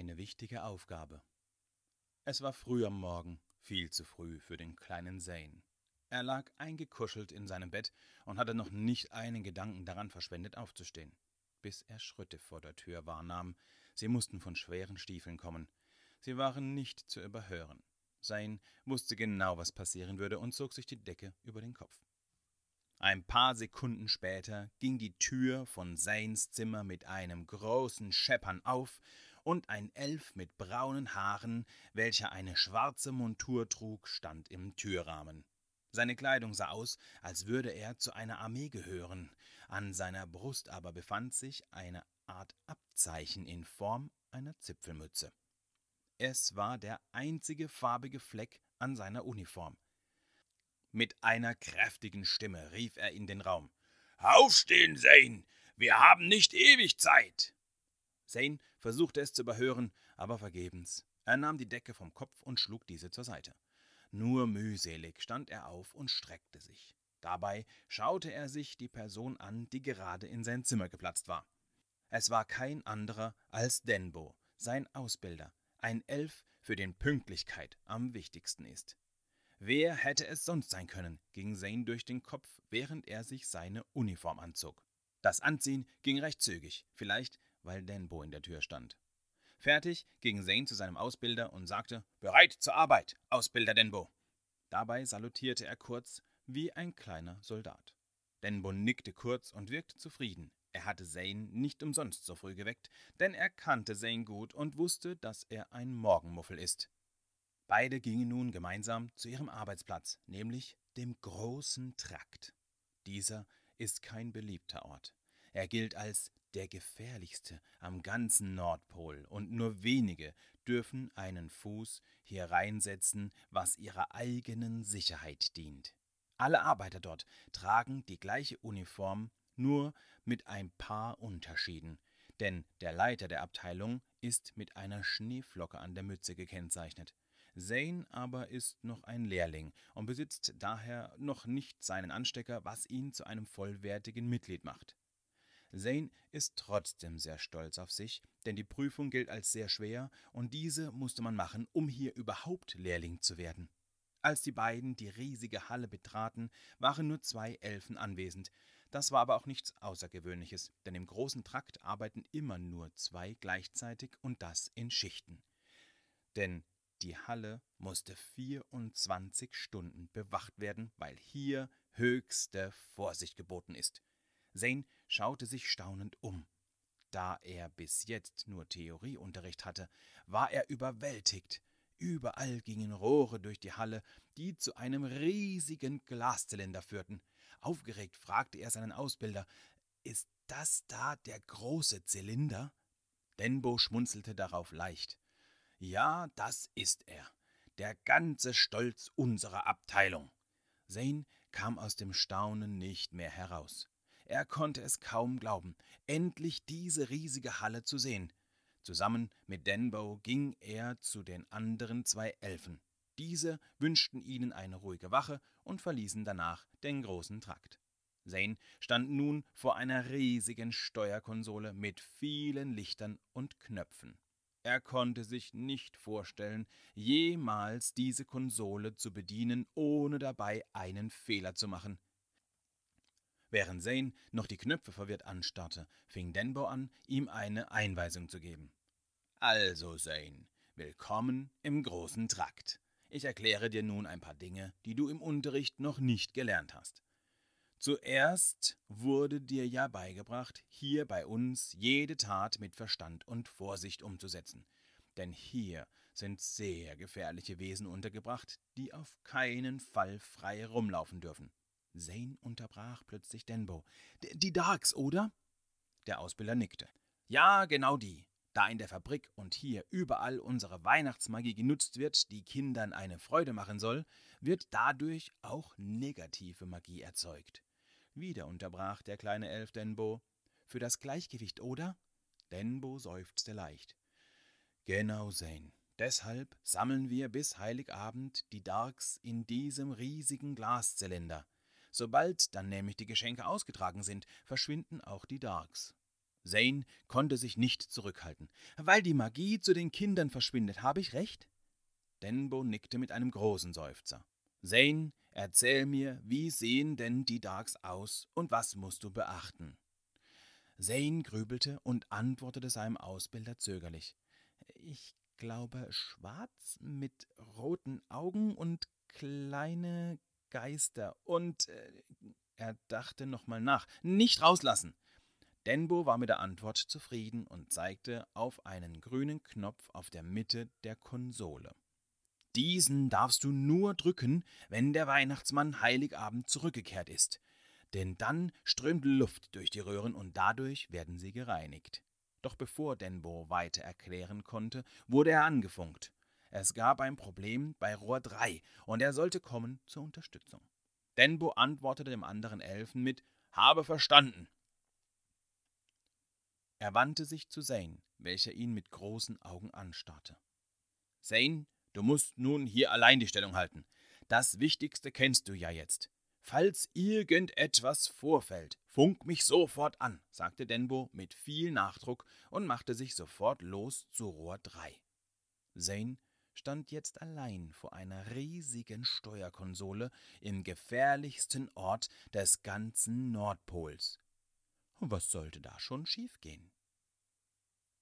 eine wichtige Aufgabe. Es war früh am Morgen, viel zu früh für den kleinen Zane. Er lag eingekuschelt in seinem Bett und hatte noch nicht einen Gedanken daran verschwendet, aufzustehen, bis er Schritte vor der Tür wahrnahm. Sie mussten von schweren Stiefeln kommen. Sie waren nicht zu überhören. Sein wusste genau, was passieren würde und zog sich die Decke über den Kopf. Ein paar Sekunden später ging die Tür von Zanes Zimmer mit einem großen Scheppern auf und ein Elf mit braunen Haaren, welcher eine schwarze Montur trug, stand im Türrahmen. Seine Kleidung sah aus, als würde er zu einer Armee gehören, an seiner Brust aber befand sich eine Art Abzeichen in Form einer Zipfelmütze. Es war der einzige farbige Fleck an seiner Uniform. Mit einer kräftigen Stimme rief er in den Raum. Aufstehen, Zane! Wir haben nicht ewig Zeit! Zane versuchte es zu überhören, aber vergebens. Er nahm die Decke vom Kopf und schlug diese zur Seite. Nur mühselig stand er auf und streckte sich. Dabei schaute er sich die Person an, die gerade in sein Zimmer geplatzt war. Es war kein anderer als Denbo, sein Ausbilder, ein Elf, für den Pünktlichkeit am wichtigsten ist. Wer hätte es sonst sein können, ging Zane durch den Kopf, während er sich seine Uniform anzog. Das Anziehen ging recht zügig, vielleicht weil Denbo in der Tür stand. Fertig ging Zane zu seinem Ausbilder und sagte: Bereit zur Arbeit, Ausbilder Denbo. Dabei salutierte er kurz wie ein kleiner Soldat. Denbo nickte kurz und wirkte zufrieden. Er hatte Zane nicht umsonst so früh geweckt, denn er kannte Zane gut und wusste, dass er ein Morgenmuffel ist. Beide gingen nun gemeinsam zu ihrem Arbeitsplatz, nämlich dem großen Trakt. Dieser ist kein beliebter Ort. Er gilt als der gefährlichste am ganzen Nordpol, und nur wenige dürfen einen Fuß hier reinsetzen, was ihrer eigenen Sicherheit dient. Alle Arbeiter dort tragen die gleiche Uniform nur mit ein paar Unterschieden, denn der Leiter der Abteilung ist mit einer Schneeflocke an der Mütze gekennzeichnet. Zane aber ist noch ein Lehrling und besitzt daher noch nicht seinen Anstecker, was ihn zu einem vollwertigen Mitglied macht. Zane ist trotzdem sehr stolz auf sich, denn die Prüfung gilt als sehr schwer und diese musste man machen, um hier überhaupt Lehrling zu werden. Als die beiden die riesige Halle betraten, waren nur zwei Elfen anwesend, das war aber auch nichts Außergewöhnliches, denn im großen Trakt arbeiten immer nur zwei gleichzeitig und das in Schichten. Denn die Halle musste 24 Stunden bewacht werden, weil hier höchste Vorsicht geboten ist. Zane schaute sich staunend um. Da er bis jetzt nur Theorieunterricht hatte, war er überwältigt. Überall gingen Rohre durch die Halle, die zu einem riesigen Glaszylinder führten. Aufgeregt fragte er seinen Ausbilder: Ist das da der große Zylinder? Denbo schmunzelte darauf leicht. Ja, das ist er. Der ganze Stolz unserer Abteilung. Zane kam aus dem Staunen nicht mehr heraus. Er konnte es kaum glauben, endlich diese riesige Halle zu sehen. Zusammen mit Denbo ging er zu den anderen zwei Elfen. Diese wünschten ihnen eine ruhige Wache und verließen danach den großen Trakt. Zane stand nun vor einer riesigen Steuerkonsole mit vielen Lichtern und Knöpfen. Er konnte sich nicht vorstellen, jemals diese Konsole zu bedienen, ohne dabei einen Fehler zu machen. Während Zane noch die Knöpfe verwirrt anstarrte, fing Denbo an, ihm eine Einweisung zu geben. Also, Zane, willkommen im großen Trakt. Ich erkläre dir nun ein paar Dinge, die du im Unterricht noch nicht gelernt hast. Zuerst wurde dir ja beigebracht, hier bei uns jede Tat mit Verstand und Vorsicht umzusetzen. Denn hier sind sehr gefährliche Wesen untergebracht, die auf keinen Fall frei rumlaufen dürfen. Zane unterbrach plötzlich Denbo. Die Darks, oder? Der Ausbilder nickte. Ja, genau die. Da in der Fabrik und hier überall unsere Weihnachtsmagie genutzt wird, die Kindern eine Freude machen soll, wird dadurch auch negative Magie erzeugt. Wieder unterbrach der kleine Elf Denbo. Für das Gleichgewicht, oder? Denbo seufzte leicht. Genau, Zane. Deshalb sammeln wir bis Heiligabend die Darks in diesem riesigen Glaszylinder. Sobald dann nämlich die Geschenke ausgetragen sind, verschwinden auch die Darks. Zane konnte sich nicht zurückhalten. Weil die Magie zu den Kindern verschwindet, habe ich recht? Denbo nickte mit einem großen Seufzer. Zane, erzähl mir, wie sehen denn die Darks aus und was musst du beachten? Zane grübelte und antwortete seinem Ausbilder zögerlich. Ich glaube schwarz mit roten Augen und kleine Geister. Und äh, er dachte nochmal nach. Nicht rauslassen. Denbo war mit der Antwort zufrieden und zeigte auf einen grünen Knopf auf der Mitte der Konsole. Diesen darfst du nur drücken, wenn der Weihnachtsmann Heiligabend zurückgekehrt ist denn dann strömt Luft durch die Röhren und dadurch werden sie gereinigt. Doch bevor Denbo weiter erklären konnte, wurde er angefunkt. Es gab ein Problem bei Rohr 3 und er sollte kommen zur Unterstützung. Denbo antwortete dem anderen Elfen mit Habe verstanden. Er wandte sich zu Zane, welcher ihn mit großen Augen anstarrte. Zane, du musst nun hier allein die Stellung halten. Das Wichtigste kennst du ja jetzt. Falls irgendetwas vorfällt, funk mich sofort an, sagte Denbo mit viel Nachdruck und machte sich sofort los zu Rohr 3. Zane stand jetzt allein vor einer riesigen Steuerkonsole im gefährlichsten Ort des ganzen Nordpols. Was sollte da schon schiefgehen?